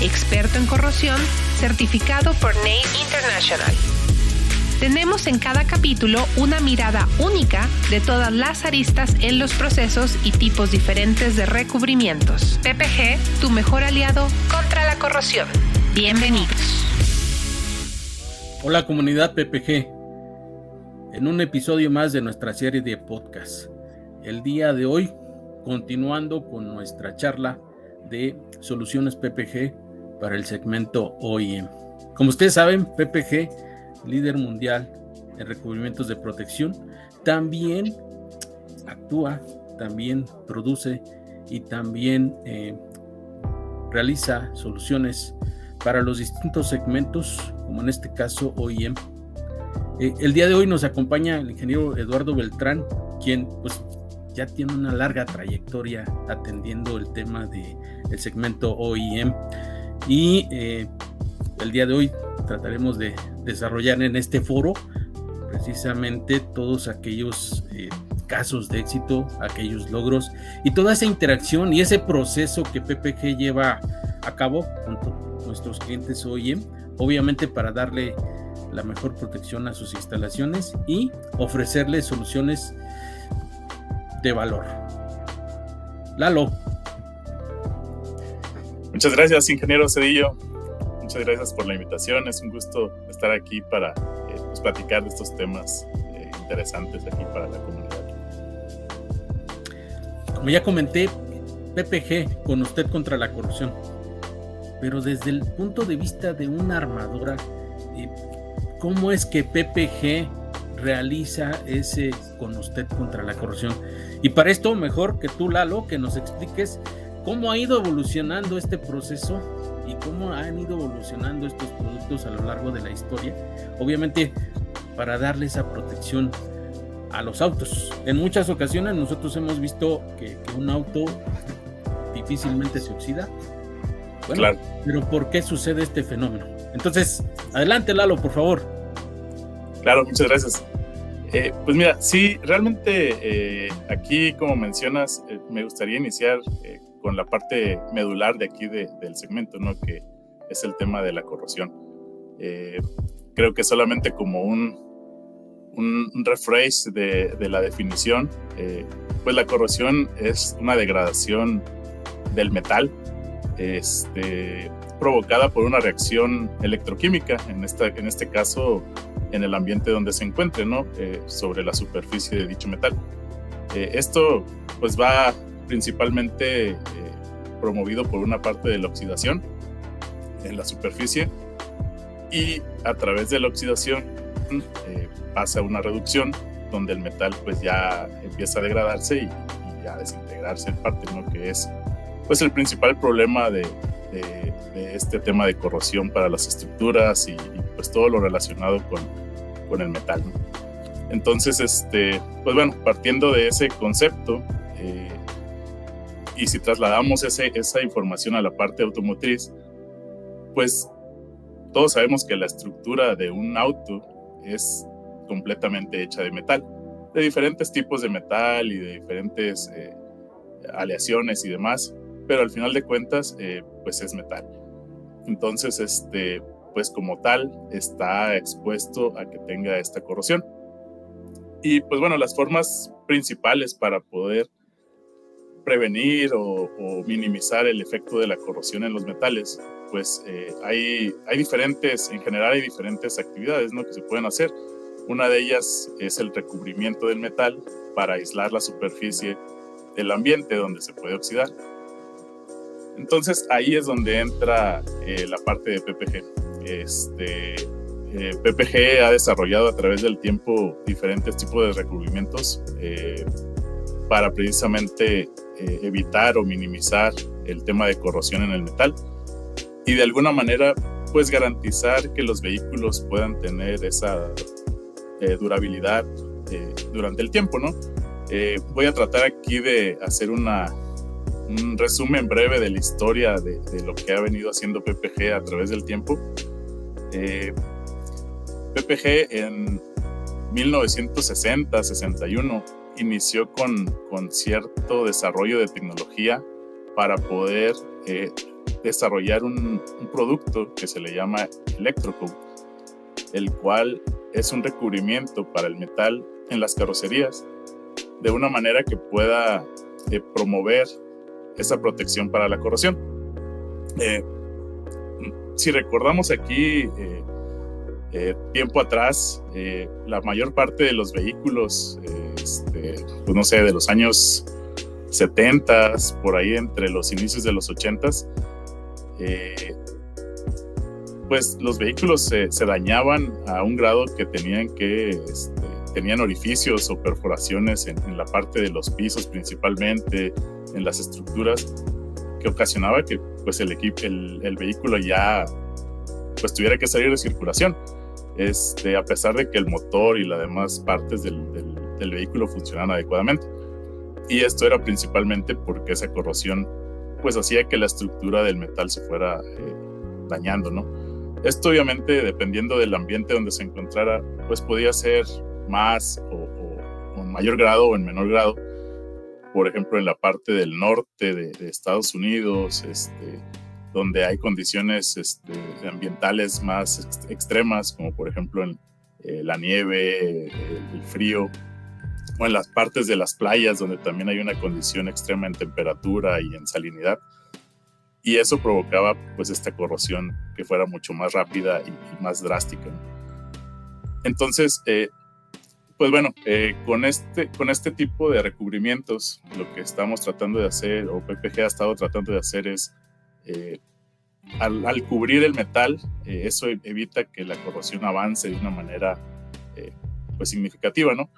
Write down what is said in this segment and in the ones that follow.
experto en corrosión, certificado por NACE International tenemos en cada capítulo una mirada única de todas las aristas en los procesos y tipos diferentes de recubrimientos. PPG, tu mejor aliado contra la corrosión. Bienvenidos. Hola comunidad PPG. En un episodio más de nuestra serie de podcast. El día de hoy, continuando con nuestra charla de soluciones PPG para el segmento OIM. Como ustedes saben, PPG líder mundial en recubrimientos de protección, también actúa, también produce y también eh, realiza soluciones para los distintos segmentos, como en este caso OIM. Eh, el día de hoy nos acompaña el ingeniero Eduardo Beltrán, quien pues ya tiene una larga trayectoria atendiendo el tema del el segmento OIM y eh, el día de hoy trataremos de desarrollar en este foro precisamente todos aquellos eh, casos de éxito, aquellos logros y toda esa interacción y ese proceso que PPG lleva a cabo con nuestros clientes OEM, obviamente para darle la mejor protección a sus instalaciones y ofrecerles soluciones de valor. Lalo. Muchas gracias, ingeniero Cedillo muchas gracias por la invitación. Es un gusto estar aquí para eh, pues, platicar de estos temas eh, interesantes aquí para la comunidad. Como ya comenté, PPG con usted contra la corrupción. Pero desde el punto de vista de una armadura, eh, ¿cómo es que PPG realiza ese con usted contra la corrupción? Y para esto, mejor que tú, Lalo, que nos expliques cómo ha ido evolucionando este proceso y cómo han ido evolucionando estos productos a lo largo de la historia, obviamente para darle esa protección a los autos. En muchas ocasiones nosotros hemos visto que, un auto difícilmente se oxida. Bueno, claro. pero ¿por qué sucede este fenómeno? Entonces, adelante Lalo, por favor. Claro, muchas gracias. Eh, pues mira, sí, realmente eh, aquí, como mencionas, eh, me gustaría iniciar con la parte medular de aquí del segmento, ¿no? Que es el tema de la corrosión. Eh, creo que solamente como un, un, rephrase de, la definición, eh, pues la corrosión es una degradación del metal este, provocada por una reacción electroquímica, en, esta, en este caso en el ambiente donde se encuentre, ¿no? Eh, sobre la superficie de dicho metal. esto pues va principalmente eh, promovido por una parte de la oxidación en la superficie y a través de la oxidación eh, pasa una reducción donde el metal pues ya empieza a degradarse y, a desintegrarse en parte, ¿no? que es pues el principal problema de, este tema de corrosión para las estructuras y, pues todo lo relacionado con, con el metal. Entonces, este, pues bueno, partiendo de ese concepto, y si trasladamos ese, esa información a la parte automotriz, pues todos sabemos que la estructura de un auto es completamente hecha de metal, de diferentes tipos de metal y de diferentes eh, aleaciones y demás, pero al final de cuentas, eh, pues es metal. Entonces, este, pues como tal, está expuesto a que tenga esta corrosión. Y pues bueno, las formas principales para poder prevenir o, minimizar el efecto de la corrosión en los metales, pues eh, hay, hay diferentes, en general hay diferentes actividades ¿no? que se pueden hacer. Una de ellas es el recubrimiento del metal para aislar la superficie del ambiente donde se puede oxidar. Entonces ahí es donde entra eh, la parte de PPG. Este, eh, PPG ha desarrollado a través del tiempo diferentes tipos de recubrimientos para precisamente eh, evitar o minimizar el tema de corrosión en el metal. y de alguna manera pues garantizar que los vehículos puedan tener esa eh, durabilidad eh, durante el tiempo, ¿no? Voy a tratar aquí de hacer un resumen breve de la historia de, de, lo que ha venido haciendo PPG a través del tiempo. PPG en 1960-61 inició con, con, cierto desarrollo de tecnología para poder eh, desarrollar un, producto que se le llama Electrocoat, el cual es un recubrimiento para el metal en las carrocerías de una manera que pueda eh, promover esa protección para la corrosión. Eh, si recordamos aquí eh, tiempo atrás, eh, la mayor parte de los vehículos, eh, este, pues no sé, de los años 70, por ahí entre los inicios de los 80, pues los vehículos se, se, dañaban a un grado que tenían que, este, tenían orificios o perforaciones en, en, la parte de los pisos principalmente, en las estructuras, que ocasionaba que pues el, el, el vehículo ya pues tuviera que salir de circulación este, a pesar de que el motor y las demás partes del, vehículo funcionan adecuadamente. Y esto era principalmente porque esa corrosión pues hacía que la estructura del metal se fuera eh, dañando, ¿no? Esto obviamente dependiendo del ambiente donde se encontrara, pues podía ser más o, o, o en mayor grado o en menor grado. Por ejemplo, en la parte del norte de, de Estados Unidos, este, donde hay condiciones este, ambientales más extremas, como por ejemplo en eh, la nieve, el, frío, o en las partes de las playas, donde también hay una condición extrema en temperatura y en salinidad. Y eso provocaba pues esta corrosión que fuera mucho más rápida y, y más drástica. Entonces, eh, pues bueno, eh, con, este, con este tipo de recubrimientos, lo que estamos tratando de hacer, o PPG ha estado tratando de hacer es eh, al, cubrir el metal, eh, eso evita que la corrosión avance de una manera eh, pues significativa, ¿no?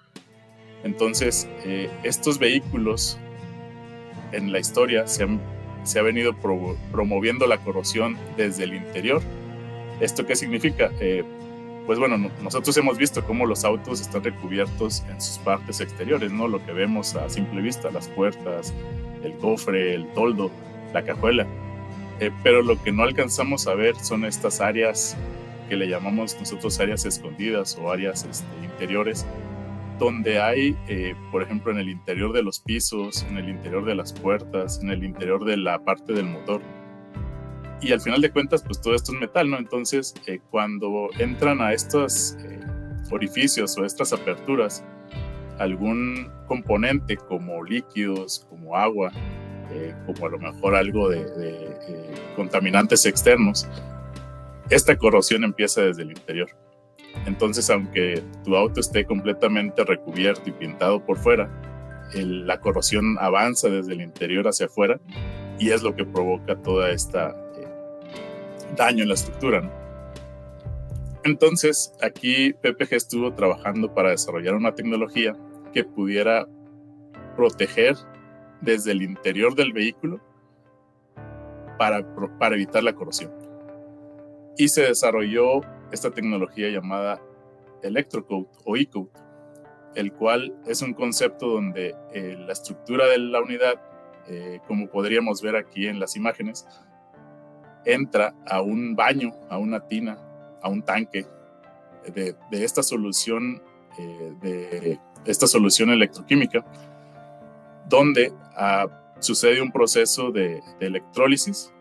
Entonces, estos vehículos en la historia se, han, ha venido pro, promoviendo la corrosión desde el interior. ¿Esto qué significa? pues bueno, nosotros hemos visto cómo los autos están recubiertos en sus partes exteriores, ¿no? Lo que vemos a simple vista, las puertas, el cofre, el toldo, la cajuela eh, pero lo que no alcanzamos a ver son estas áreas que le llamamos nosotros áreas escondidas o áreas este, interiores, donde hay, eh, por ejemplo, en el interior de los pisos, en el interior de las puertas, en el interior de la parte del motor. Y al final de cuentas, pues todo esto es metal, ¿no? Entonces, eh, cuando entran a estos eh, orificios o estas aperturas, algún componente como líquidos, como agua, eh, como a lo mejor algo de, eh, contaminantes externos, esta corrosión empieza desde el interior. Entonces, aunque tu auto esté completamente recubierto y pintado por fuera, la corrosión avanza desde el interior hacia afuera y es lo que provoca toda esta eh, daño en la estructura. Entonces, aquí PPG estuvo trabajando para desarrollar una tecnología que pudiera proteger desde el interior del vehículo para, para evitar la corrosión. Y se desarrolló esta tecnología llamada Electrocoat o E-Coat, el cual es un concepto donde eh, la estructura de la unidad, eh, como podríamos ver aquí en las imágenes, entra a un baño, a una tina, a un tanque de, de esta solución, eh, de esta solución electroquímica donde uh, sucede un proceso de, de, electrólisis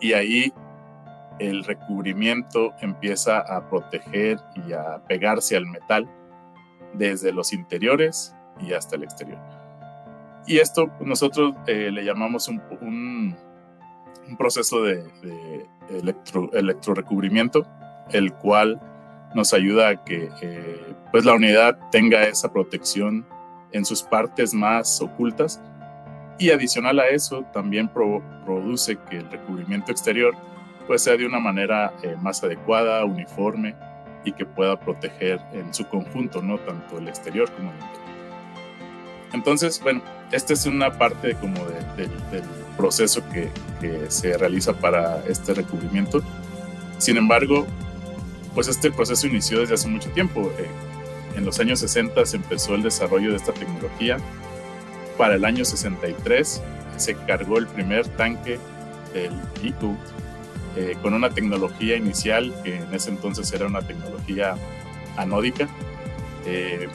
y ahí el recubrimiento empieza a proteger y a pegarse al metal desde los interiores y hasta el exterior. Y esto nosotros eh, le llamamos un, proceso de, de electro, electrorecubrimiento, el cual nos ayuda a que eh, pues la unidad tenga esa protección en sus partes más ocultas y adicional a eso también pro produce que el recubrimiento exterior pues sea de una manera eh, más adecuada, uniforme y que pueda proteger en su conjunto, no tanto el exterior como el interior. Entonces, bueno, esta es una parte como del proceso que, que, se realiza para este recubrimiento. Sin embargo, pues este proceso inició desde hace mucho tiempo. Eh, en los años 60 se empezó el desarrollo de esta tecnología. Para el año 63 se cargó el primer tanque del e eh, con una tecnología inicial que en ese entonces era una tecnología anódica. Eh,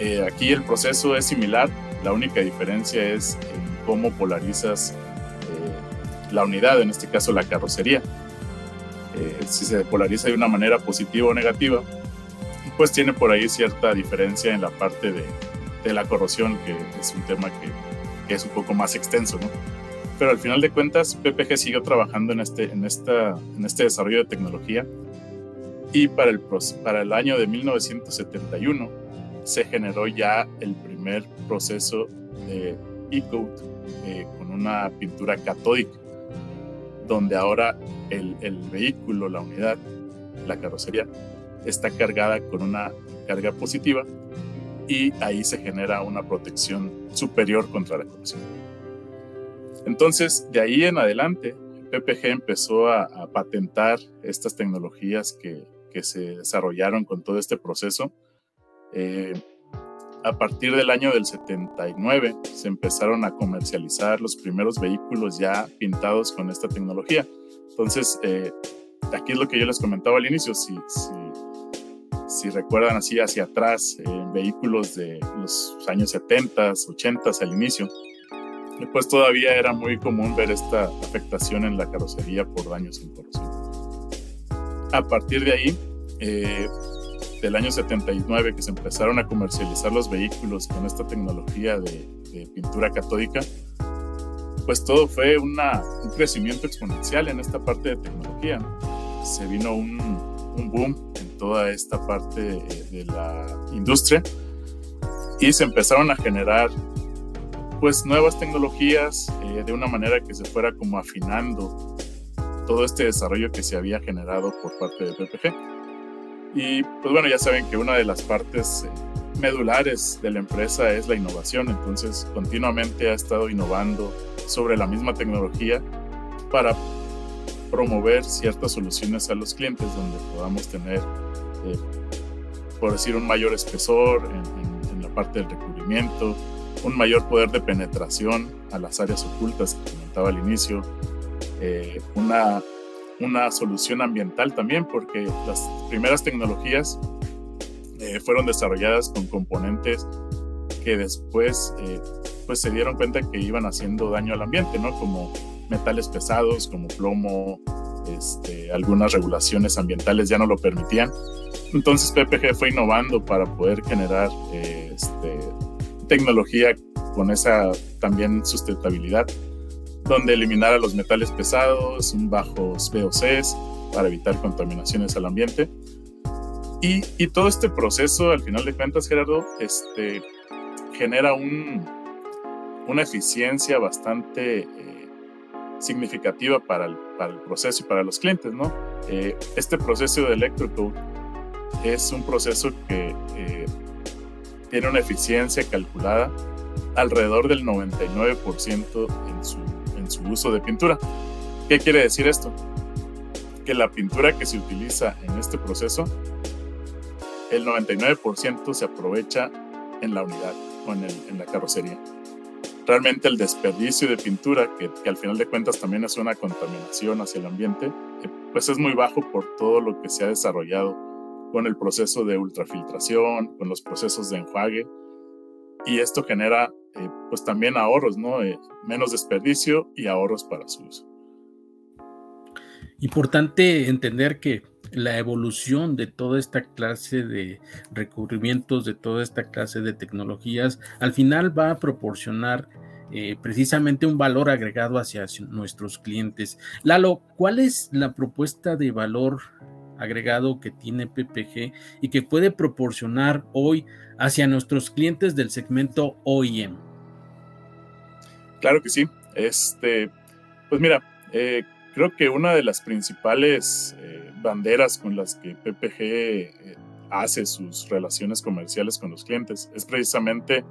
eh, aquí el proceso es similar, la única diferencia es en cómo polarizas eh, la unidad, en este caso la carrocería. si se polariza de una manera positiva o negativa, pues tiene por ahí cierta diferencia en la parte de, de la corrosión, que es un tema que, es un poco más extenso, ¿no? Pero al final de cuentas, PPG siguió trabajando en este, en esta, en este desarrollo de tecnología y para el, para el año de 1971 se generó ya el primer proceso de e-coat eh, con una pintura catódica, donde ahora el, el, vehículo, la unidad, la carrocería, está cargada con una carga positiva y ahí se genera una protección superior contra la corrosión. Entonces, de ahí en adelante, PPG empezó a, a patentar estas tecnologías que, que se desarrollaron con todo este proceso. Eh, a partir del año del 79 se empezaron a comercializar los primeros vehículos ya pintados con esta tecnología. Entonces, eh, aquí es lo que yo les comentaba al inicio, si, si, recuerdan así hacia atrás, vehículos de los años 70, 80 al inicio, pues todavía era muy común ver esta afectación en la carrocería por daños en corrosión. A partir de ahí, eh, del año 79, que se empezaron a comercializar los vehículos con esta tecnología de, pintura catódica, pues todo fue un crecimiento exponencial en esta parte de tecnología. Se vino un, boom en toda esta parte de, la industria y se empezaron a generar pues nuevas tecnologías eh, de una manera que se fuera como afinando todo este desarrollo que se había generado por parte de PPG. Y pues bueno, ya saben que una de las partes eh, medulares de la empresa es la innovación, entonces continuamente ha estado innovando sobre la misma tecnología para promover ciertas soluciones a los clientes donde podamos tener, eh, por decir, un mayor espesor en, la parte del recubrimiento, un mayor poder de penetración a las áreas ocultas que comentaba al inicio, eh, una, una solución ambiental también, porque las primeras tecnologías eh, fueron desarrolladas con componentes que después eh, pues se dieron cuenta que iban haciendo daño al ambiente, ¿no? Como metales pesados, como plomo, este, algunas regulaciones ambientales ya no lo permitían. Entonces PPG fue innovando para poder generar este, tecnología con esa también sustentabilidad donde eliminara los metales pesados, un bajos VOCs para evitar contaminaciones al ambiente. Y, y, todo este proceso, al final de cuentas, Gerardo, este, genera un, una eficiencia bastante eh, significativa para el, proceso y para los clientes. Eh, este proceso de electrocode es un proceso que eh, tiene una eficiencia calculada alrededor del 99% en su su uso de pintura. ¿Qué quiere decir esto? Que la pintura que se utiliza en este proceso, el 99% se aprovecha en la unidad o en, la carrocería. Realmente el desperdicio de pintura, que, al final de cuentas también es una contaminación hacia el ambiente, pues es muy bajo por todo lo que se ha desarrollado con el proceso de ultrafiltración, con los procesos de enjuague, y esto genera eh, pues también ahorros, ¿no? Eh, menos desperdicio y ahorros para su uso. Importante entender que la evolución de toda esta clase de recubrimientos, de toda esta clase de tecnologías, al final va a proporcionar eh, precisamente un valor agregado hacia nuestros clientes. Lalo, ¿cuál es la propuesta de valor agregado que tiene PPG y que puede proporcionar hoy hacia nuestros clientes del segmento OEM? Claro que sí. Este, pues mira, eh, creo que una de las principales eh, banderas con las que PPG eh, hace sus relaciones comerciales con los clientes es precisamente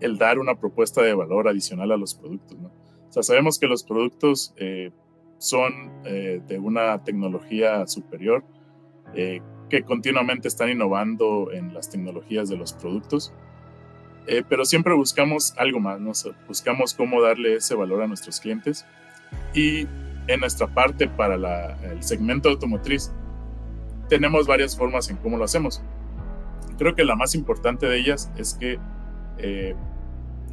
el dar una propuesta de valor adicional a los productos. ¿no? O sea, sabemos que los productos eh, son eh, de una tecnología superior, eh, que continuamente están innovando en las tecnologías de los productos, pero siempre buscamos algo más, ¿no? buscamos cómo darle ese valor a nuestros clientes y en nuestra parte para el segmento automotriz tenemos varias formas en cómo lo hacemos. Creo que la más importante de ellas es que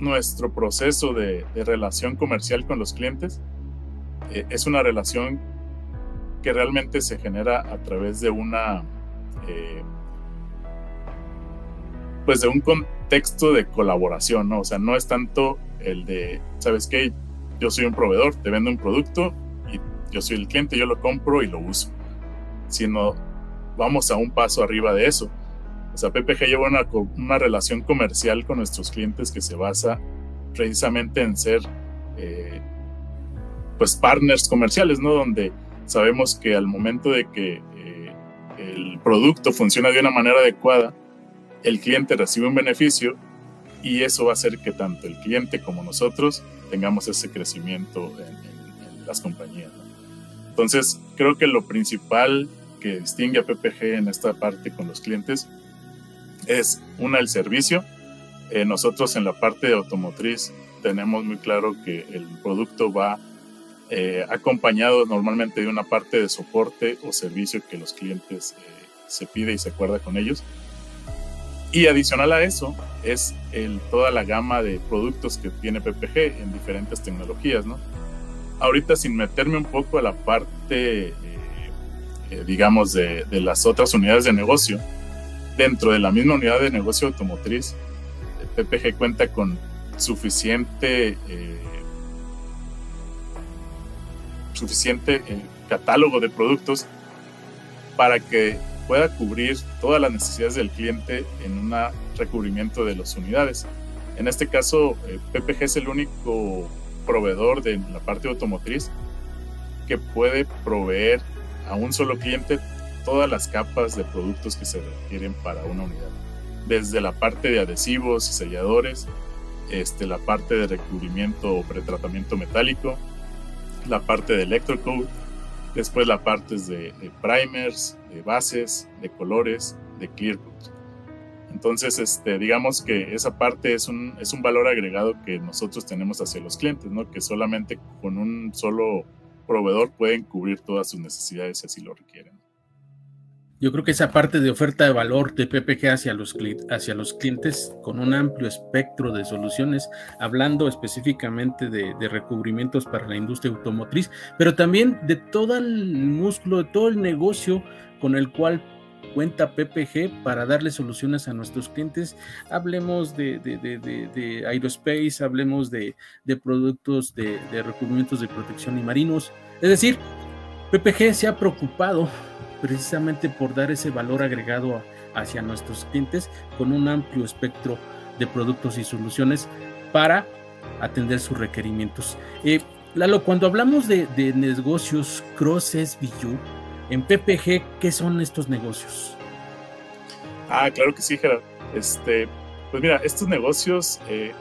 nuestro proceso de, relación comercial con los clientes eh, es una relación que realmente se genera a través de una eh, pues de un contexto de colaboración, ¿no? O sea, no es tanto el de, ¿sabes qué? Yo soy un proveedor, te vendo un producto yo soy el cliente, yo lo compro y lo uso, sino vamos a un paso arriba de eso o sea, PPG lleva una, una relación comercial con nuestros clientes que se basa precisamente en ser eh, pues partners comerciales, ¿no? Donde sabemos que al momento de que eh, el producto funciona de una manera adecuada, el cliente recibe un beneficio y eso va a hacer que tanto el cliente como nosotros tengamos ese crecimiento en, las compañías. Entonces, creo que lo principal que distingue a PPG en esta parte con los clientes es una el servicio. Eh, nosotros en la parte de automotriz tenemos muy claro que el producto va eh, acompañado normalmente de una parte de soporte o servicio que los clientes eh, se pide y se acuerda con ellos. Y adicional a eso es el, toda la gama de productos que tiene PPG en diferentes tecnologías. ¿no? Ahorita sin meterme un poco a la parte, digamos, de, de las otras unidades de negocio, dentro de la misma unidad de negocio automotriz, PPG cuenta con suficiente, eh, suficiente eh, catálogo de productos para que pueda cubrir todas las necesidades del cliente en un recubrimiento de las unidades. En este caso, eh, PPG es el único proveedor de la parte automotriz que puede proveer a un solo cliente todas las capas de productos que se requieren para una unidad. Desde la parte de adhesivos y selladores, este, la parte de recubrimiento o pretratamiento metálico, la parte de electrocoat, después la parte de, primers, de bases, de colores, de clear coat. Entonces, este, digamos que esa parte es un, es un valor agregado que nosotros tenemos hacia los clientes, ¿no? que solamente con un solo proveedor pueden cubrir todas sus necesidades si así lo requieren. Yo creo que esa parte de oferta de valor de PPG hacia los, hacia los clientes con un amplio espectro de soluciones, hablando específicamente de, recubrimientos para la industria automotriz, pero también de todo el músculo, de todo el negocio con el cual cuenta PPG para darle soluciones a nuestros clientes. Hablemos de, de aerospace, hablemos de, productos de, recubrimientos de protección y marinos. Es decir, PPG se ha preocupado precisamente por dar ese valor agregado hacia nuestros clientes con un amplio espectro de productos y soluciones para atender sus requerimientos. Eh, Lalo, cuando hablamos de, negocios cross SBU, en PPG, ¿qué son estos negocios? Ah, claro que sí, Gerard. Este, pues mira, estos negocios, eh,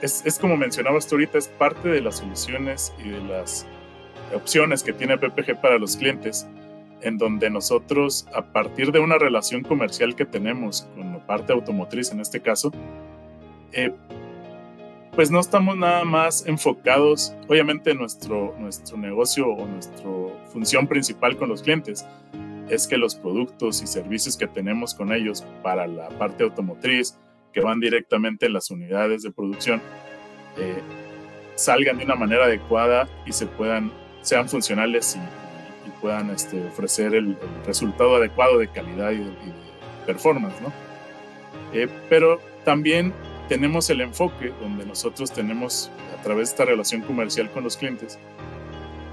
es, como mencionabas tú ahorita, es parte de las soluciones y de las opciones que tiene PPG para los clientes en donde nosotros, a partir de una relación comercial que tenemos con la parte automotriz en este caso, eh, pues no estamos nada más enfocados, obviamente nuestro, nuestro negocio o nuestra función principal con los clientes es que los productos y servicios que tenemos con ellos para la parte automotriz, que van directamente en las unidades de producción, eh, salgan de una manera adecuada y se puedan, sean funcionales y puedan este, ofrecer el, resultado adecuado de calidad y de, performance, ¿no? Eh, pero también tenemos el enfoque donde nosotros tenemos, a través de esta relación comercial con los clientes,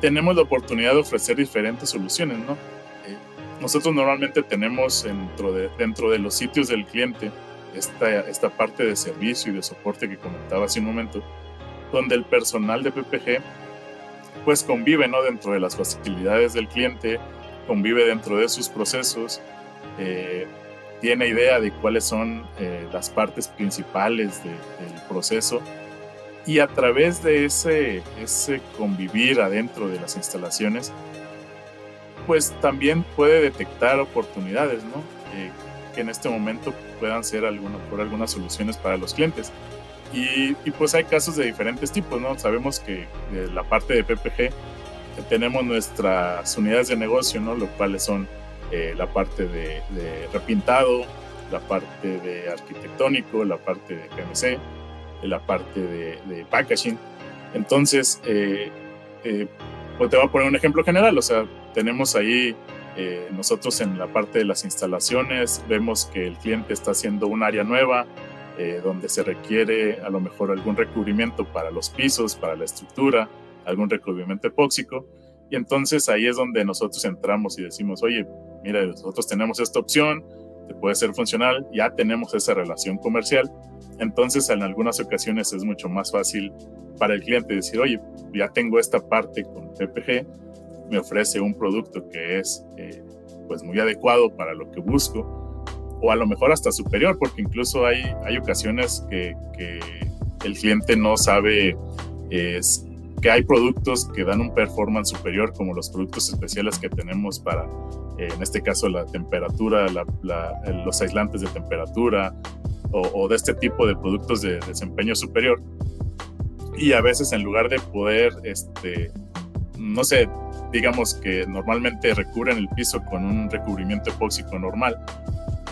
tenemos la oportunidad de ofrecer diferentes soluciones, ¿no? Eh, nosotros normalmente tenemos dentro de, dentro de los sitios del cliente esta, esta parte de servicio y de soporte que comentaba hace un momento, donde el personal de PPG pues convive ¿no? dentro de las facilidades del cliente, convive dentro de sus procesos, eh, tiene idea de cuáles son eh, las partes principales del proceso y a través de ese, ese convivir adentro de las instalaciones, pues también puede detectar oportunidades, ¿no? Eh, que en este momento puedan ser alguna, por algunas soluciones para los clientes. Y, pues hay casos de diferentes tipos, ¿no? Sabemos que de la parte de PPG tenemos nuestras unidades de negocio, ¿no? Lo cuales son eh, la parte de, repintado, la parte de arquitectónico, la parte de PMC, la parte de, packaging. Entonces, eh, eh, pues te voy a poner un ejemplo general, o sea, tenemos ahí nosotros en la parte de las instalaciones, vemos que el cliente está haciendo un área nueva, donde se requiere a lo mejor algún recubrimiento para los pisos, para la estructura, algún recubrimiento epóxico. Y entonces ahí es donde nosotros entramos y decimos, oye, mira, nosotros tenemos esta opción, te puede ser funcional, ya tenemos esa relación comercial. Entonces en algunas ocasiones es mucho más fácil para el cliente decir, oye, ya tengo esta parte con PPG, me ofrece un producto que es eh, pues muy adecuado para lo que busco, o a lo mejor hasta superior, porque incluso hay, hay ocasiones que, que el cliente no sabe es, que hay productos que dan un performance superior, como los productos especiales que tenemos para, eh, en este caso, la temperatura, los aislantes de temperatura o, de este tipo de productos de desempeño superior. Y a veces en lugar de poder, este, no sé, digamos que normalmente recubren el piso con un recubrimiento epóxico normal,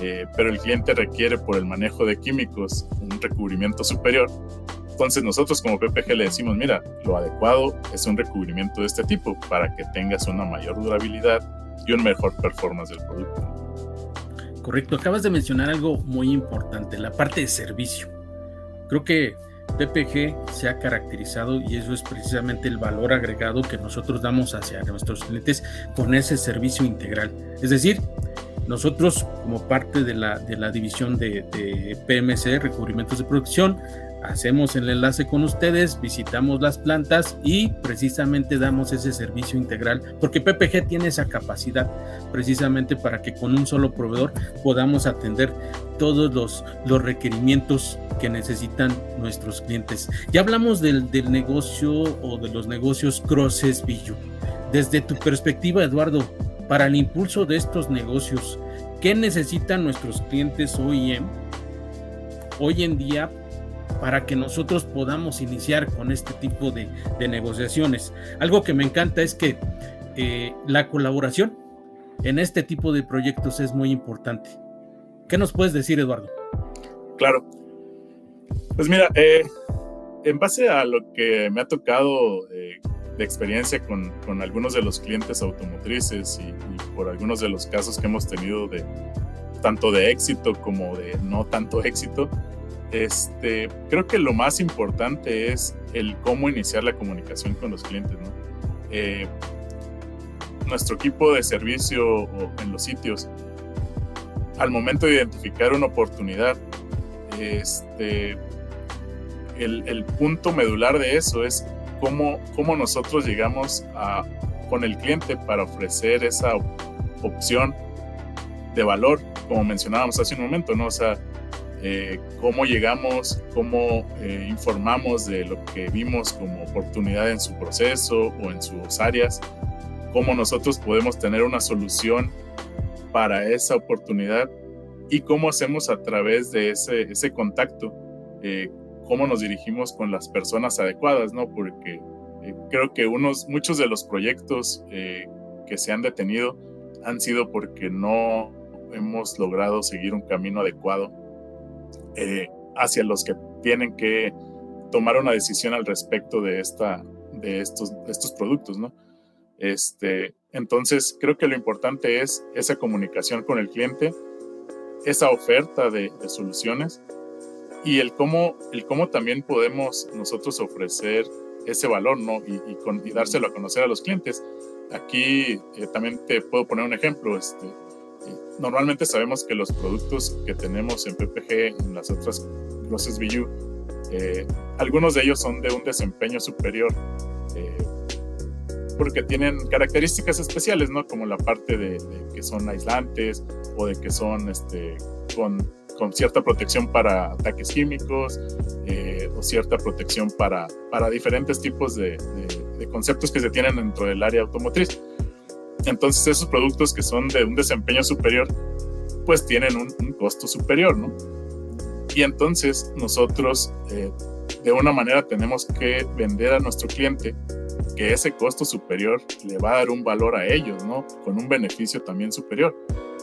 eh, pero el cliente requiere por el manejo de químicos un recubrimiento superior entonces nosotros como PPG le decimos, mira, lo adecuado es un recubrimiento de este tipo para que tengas una mayor durabilidad y un mejor performance del producto. Correcto, acabas de mencionar algo muy importante, la parte de servicio. Creo que PPG se ha caracterizado y eso es precisamente el valor agregado que nosotros damos hacia nuestros clientes con ese servicio integral. Es decir, nosotros como parte de la, de la división de, de PMC, recubrimientos de producción, hacemos el enlace con ustedes, visitamos las plantas y precisamente damos ese servicio integral, porque PPG tiene esa capacidad precisamente para que con un solo proveedor podamos atender todos los, los requerimientos que necesitan nuestros clientes. Ya hablamos del, del negocio o de los negocios Crosses Billu. Desde tu perspectiva, Eduardo, para el impulso de estos negocios, ¿qué necesitan nuestros clientes OEM hoy en día para que nosotros podamos iniciar con este tipo de, negociaciones. Algo que me encanta es que eh, la colaboración en este tipo de proyectos es muy importante. ¿Qué nos puedes decir, Eduardo? Claro. Pues mira, eh, en base a lo que me ha tocado eh, de experiencia con, algunos de los clientes automotrices y, y, por algunos de los casos que hemos tenido de tanto de éxito como de no tanto éxito, este, creo que lo más importante es el cómo iniciar la comunicación con los clientes. Eh, nuestro equipo de servicio en los sitios, al momento de identificar una oportunidad, este, el, punto medular de eso es cómo, cómo nosotros llegamos a, con el cliente para ofrecer esa opción de valor, como mencionábamos hace un momento, ¿no? O sea, eh, cómo llegamos, cómo eh, informamos de lo que vimos como oportunidad en su proceso o en sus áreas, cómo nosotros podemos tener una solución para esa oportunidad y cómo hacemos a través de ese, ese contacto, eh, cómo nos dirigimos con las personas adecuadas, ¿no? Porque creo que unos, muchos de los proyectos que se han detenido han sido porque no hemos logrado seguir un camino adecuado eh, hacia los que tienen que tomar una decisión al respecto de, esta, de, estos, estos productos, ¿no? Este, entonces, creo que lo importante es esa comunicación con el cliente, esa oferta de, soluciones y el cómo, el cómo también podemos nosotros ofrecer ese valor, ¿no? Y, dárselo a conocer a los clientes. Aquí eh, también te puedo poner un ejemplo. Este, normalmente sabemos que los productos que tenemos en PPG, en las otras Process BU, eh, algunos de ellos son de un desempeño superior. Eh, porque tienen características especiales, ¿no? Como la parte de, que son aislantes o de que son este, con, con cierta protección para ataques químicos eh, o cierta protección para, para diferentes tipos de, de, conceptos que se tienen dentro del área automotriz. Entonces esos productos que son de un desempeño superior, pues tienen un, costo superior, ¿no? Y entonces nosotros eh, de una manera tenemos que vender a nuestro cliente que ese costo superior le va a dar un valor a ellos, ¿no? Con un beneficio también superior.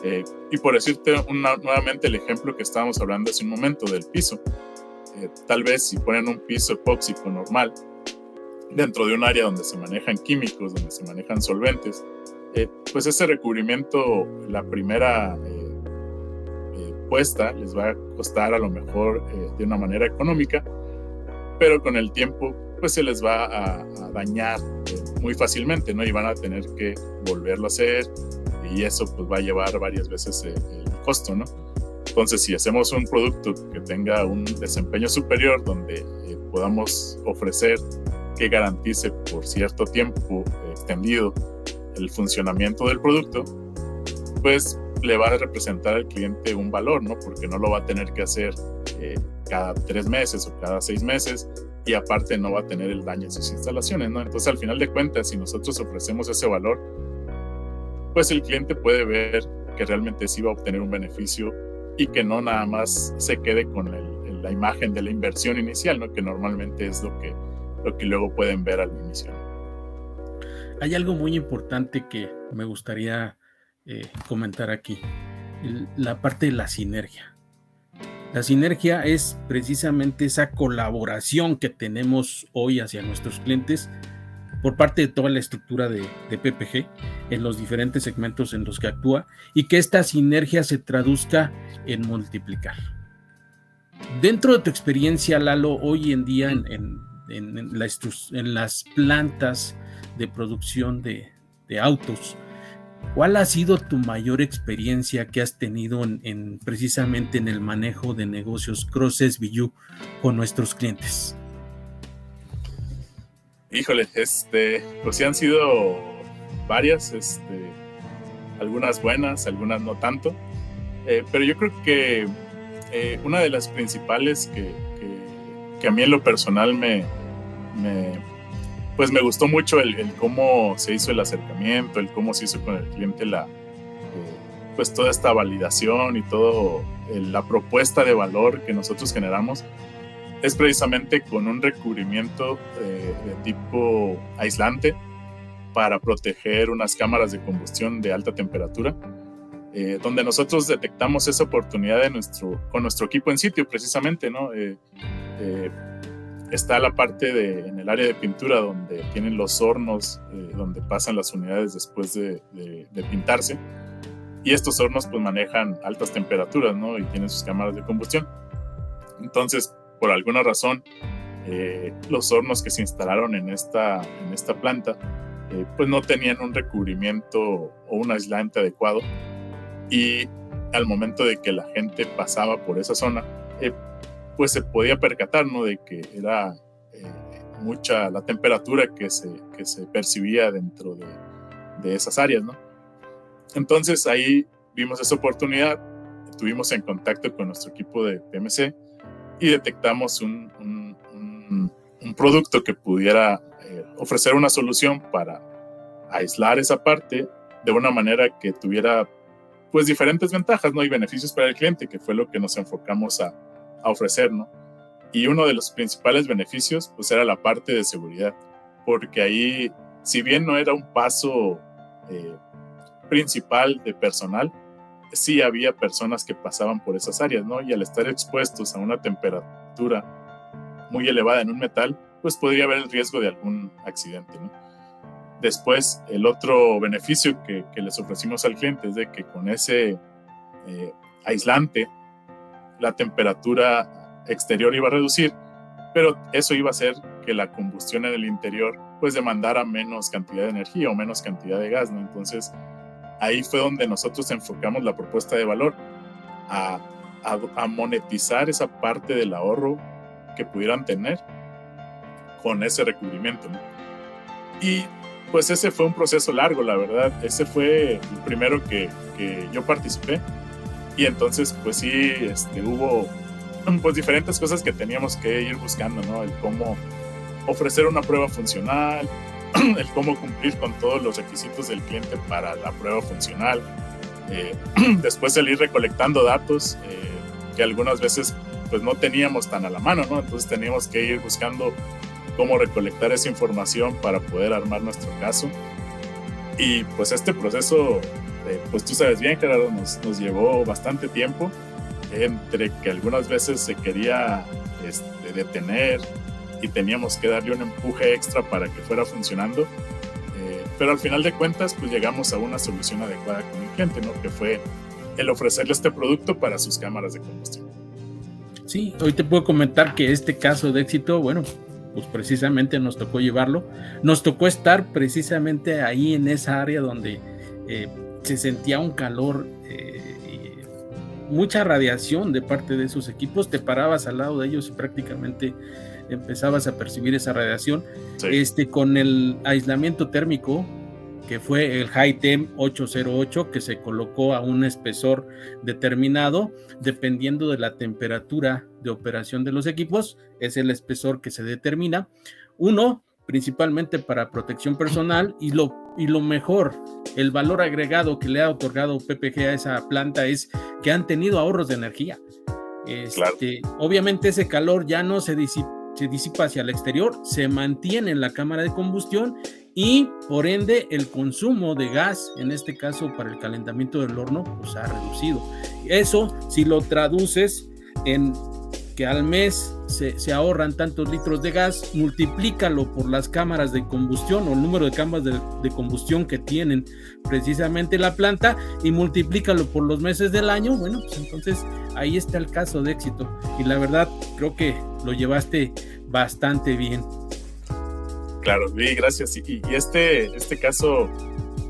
Eh, y por decirte nuevamente el ejemplo que estábamos hablando hace un momento del piso. Eh, tal vez si ponen un piso epóxico normal dentro de un área donde se manejan químicos, donde se manejan solventes, eh, pues ese recubrimiento, la primera puesta, les va a costar a lo mejor de una manera económica, pero con el tiempo pues se les va a, dañar eh, muy fácilmente, ¿no? Y van a tener que volverlo a hacer y eso pues va a llevar varias veces el, costo, ¿no? Entonces, si hacemos un producto que tenga un desempeño superior, donde eh, podamos ofrecer que garantice por cierto tiempo extendido el funcionamiento del producto, pues le va a representar al cliente un valor, ¿no? Porque no lo va a tener que hacer eh, cada tres meses o cada seis meses, y aparte no va a tener el daño en sus instalaciones, ¿no? Entonces, al final de cuentas, si nosotros ofrecemos ese valor, pues el cliente puede ver que realmente sí va a obtener un beneficio y que no nada más se quede con la imagen de la inversión inicial, ¿no? Que normalmente es lo que, lo que luego pueden ver al inicio. Hay algo muy importante que me gustaría eh, comentar aquí, la parte de la sinergia. La sinergia es precisamente esa colaboración que tenemos hoy hacia nuestros clientes por parte de toda la estructura de, PPG en los diferentes segmentos en los que actúa y que esta sinergia se traduzca en multiplicar. Dentro de tu experiencia, Lalo, hoy en día en, las plantas de producción de autos, ¿Cuál ha sido tu mayor experiencia que has tenido en, precisamente en el manejo de negocios Cross SBU con nuestros clientes? Híjole, este, pues sí han sido varias, este, algunas buenas, algunas no tanto, eh, pero yo creo que eh, una de las principales que, que, a mí en lo personal me, pues me gustó mucho el, cómo se hizo el acercamiento, el cómo se hizo con el cliente la, eh, pues toda esta validación y todo la propuesta de valor que nosotros generamos es precisamente con un recubrimiento eh, de tipo aislante para proteger unas cámaras de combustión de alta temperatura, eh, donde nosotros detectamos esa oportunidad de nuestro, con nuestro equipo en sitio precisamente, ¿no? Está la parte de, en el área de pintura donde tienen los hornos eh, donde pasan las unidades después de, pintarse. Y estos hornos pues manejan altas temperaturas, ¿no? Y tienen sus cámaras de combustión. Entonces, por alguna razón, eh, los hornos que se instalaron en esta, en esta planta eh, pues no tenían un recubrimiento o un aislante adecuado. Y al momento de que la gente pasaba por esa zona, pues se podía percatar, ¿no? De que era eh, mucha la temperatura que se, que se percibía dentro de, de, esas áreas, ¿no? Entonces ahí vimos esa oportunidad, estuvimos en contacto con nuestro equipo de PMC y detectamos un, un, un, producto que pudiera eh, ofrecer una solución para aislar esa parte de una manera que tuviera pues diferentes ventajas, ¿no? Y beneficios para el cliente, que fue lo que nos enfocamos a, a ofrecer, ¿no? Y uno de los principales beneficios, pues era la parte de seguridad, porque ahí, si bien no era un paso eh, principal de personal, sí había personas que pasaban por esas áreas, ¿no? Y al estar expuestos a una temperatura muy elevada en un metal, pues podría haber el riesgo de algún accidente, ¿no? Después, el otro beneficio que, les ofrecimos al cliente es de que con ese eh, aislante la temperatura exterior iba a reducir, pero eso iba a hacer que la combustión en el interior pues demandara menos cantidad de energía o menos cantidad de gas, ¿no? Entonces ahí fue donde nosotros enfocamos la propuesta de valor a, monetizar esa parte del ahorro que pudieran tener con ese recubrimiento. Y pues ese fue un proceso largo, la verdad. Ese fue el primero que yo participé. Y entonces, pues sí, este, hubo pues diferentes cosas que teníamos que ir buscando, ¿no? El cómo ofrecer una prueba funcional, el cómo cumplir con todos los requisitos del cliente para la prueba funcional. Eh, después el ir recolectando datos eh, que algunas veces pues no teníamos tan a la mano, ¿no? Entonces teníamos que ir buscando cómo recolectar esa información para poder armar nuestro caso. Y pues este proceso, eh, pues tú sabes bien, Gerardo, nos, nos llevó bastante tiempo entre que algunas veces se quería este, detener y teníamos que darle un empuje extra para que fuera funcionando. Eh, pero al final de cuentas, pues llegamos a una solución adecuada con el cliente, ¿no? Que fue el ofrecerle este producto para sus cámaras de combustión. Sí, hoy te puedo comentar que este caso de éxito, bueno, pues precisamente nos tocó llevarlo. Nos tocó estar precisamente ahí en esa área donde eh, se sentía un calor eh, mucha radiación de parte de esos equipos, te parabas al lado de ellos y prácticamente empezabas a percibir esa radiación. Este, con el aislamiento térmico, que fue el HiTem 808, que se colocó a un espesor determinado, dependiendo de la temperatura de operación de los equipos, es el espesor que se determina. Uno, principalmente para protección personal, y lo, y lo mejor, el valor agregado que le ha otorgado PPG a esa planta es que han tenido ahorros de energía. Este, obviamente ese calor ya no se disipa, se disipa hacia el exterior, se mantiene en la cámara de combustión y por ende el consumo de gas, en este caso para el calentamiento del horno, pues ha reducido. Eso si lo traduces en al mes se, ahorran tantos litros de gas, multiplícalo por las cámaras de combustión o el número de cámaras de, combustión que tienen precisamente la planta y multiplícalo por los meses del año, bueno, pues entonces ahí está el caso de éxito. Y la verdad, creo que lo llevaste bastante bien. Claro, gracias. Y, este, este caso,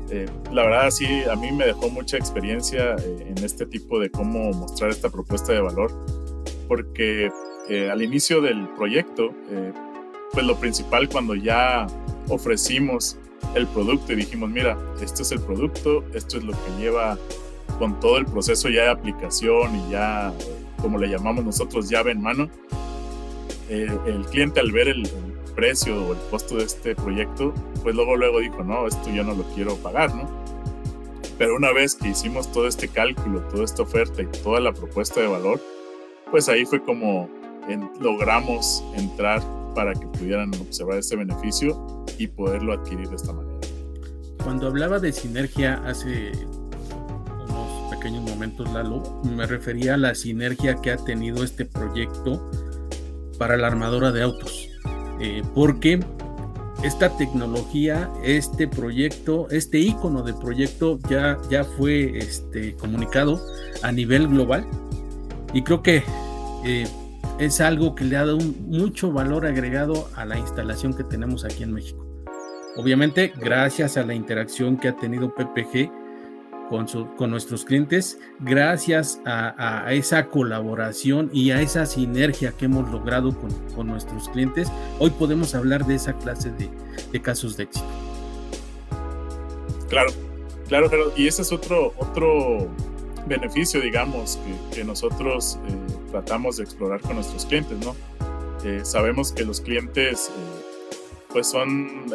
eh, la verdad sí, a mí me dejó mucha experiencia eh, en este tipo de cómo mostrar esta propuesta de valor porque eh, al inicio del proyecto, eh, pues lo principal cuando ya ofrecimos el producto y dijimos, mira, este es el producto, esto es lo que lleva con todo el proceso ya de aplicación y ya, como le llamamos nosotros, llave en mano, eh, el cliente al ver el, el, precio o el costo de este proyecto, pues luego luego dijo, no, esto yo no lo quiero pagar, ¿no? Pero una vez que hicimos todo este cálculo, toda esta oferta y toda la propuesta de valor, pues ahí fue como logramos entrar para que pudieran observar este beneficio y poderlo adquirir de esta manera. Cuando hablaba de sinergia hace unos pequeños momentos, Lalo, me refería a la sinergia que ha tenido este proyecto para la armadora de autos, eh, porque esta tecnología, este proyecto, este icono de proyecto ya, ya fue este, comunicado a nivel global y creo que eh, es algo que le ha dado mucho valor agregado a la instalación que tenemos aquí en México. Obviamente, gracias a la interacción que ha tenido PPG con, con nuestros clientes, gracias a, esa colaboración y a esa sinergia que hemos logrado con, con nuestros clientes, hoy podemos hablar de esa clase de, de, casos de éxito. Claro, claro, claro. Y ese es otro, otro beneficio, digamos, que, nosotros eh, tratamos de explorar con nuestros clientes, ¿no? Eh, sabemos que los clientes, eh, pues son,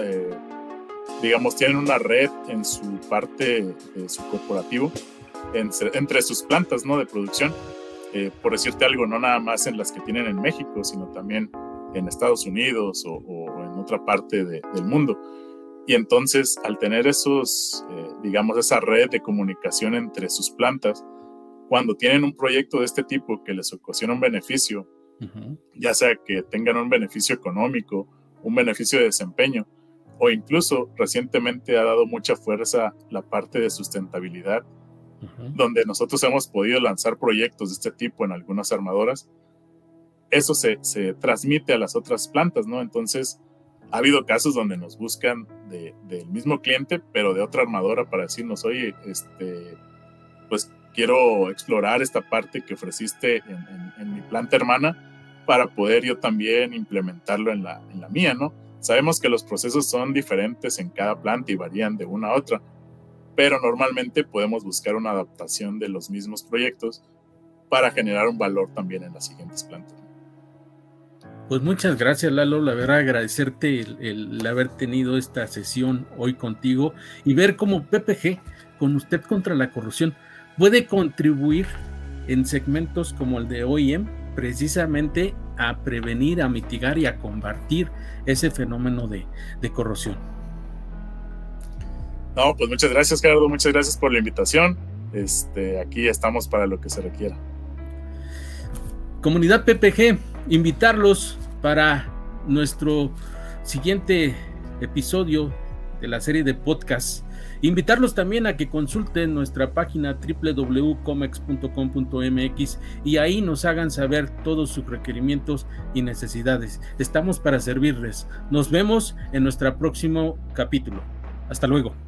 digamos, tienen una red en su parte de su corporativo, entre, sus plantas, ¿no? De producción. por decirte algo, no nada más en las que tienen en México, sino también en Estados Unidos o, en otra parte del mundo. Y entonces, al tener esos, eh, digamos, esa red de comunicación entre sus plantas, cuando tienen un proyecto de este tipo que les ocasiona un beneficio, ya sea que tengan un beneficio económico, un beneficio de desempeño, o incluso recientemente ha dado mucha fuerza la parte de sustentabilidad, donde nosotros hemos podido lanzar proyectos de este tipo en algunas armadoras, eso se, se transmite a las otras plantas, ¿no? Entonces, ha habido casos donde nos buscan del mismo cliente, pero de otra armadora para decirnos, oye, este, pues quiero explorar esta parte que ofreciste en, mi planta hermana para poder yo también implementarlo en la, en la mía, ¿no? Sabemos que los procesos son diferentes en cada planta y varían de una a otra, pero normalmente podemos buscar una adaptación de los mismos proyectos para generar un valor también en las siguientes plantas. Pues muchas gracias Lalo, la verdad agradecerte el, haber tenido esta sesión hoy contigo y ver cómo PPG, con usted contra la corrupción, puede contribuir en segmentos como el de OIM precisamente a prevenir, a mitigar y a combatir ese fenómeno de, de corrosión. No, pues muchas gracias, Gerardo, muchas gracias por la invitación. Este, aquí estamos para lo que se requiera. Comunidad PPG, invitarlos para nuestro siguiente episodio de la serie de podcasts. Invitarlos también a que consulten nuestra página www.comex.com.mx y ahí nos hagan saber todos sus requerimientos y necesidades. Estamos para servirles. Nos vemos en nuestro próximo capítulo. Hasta luego.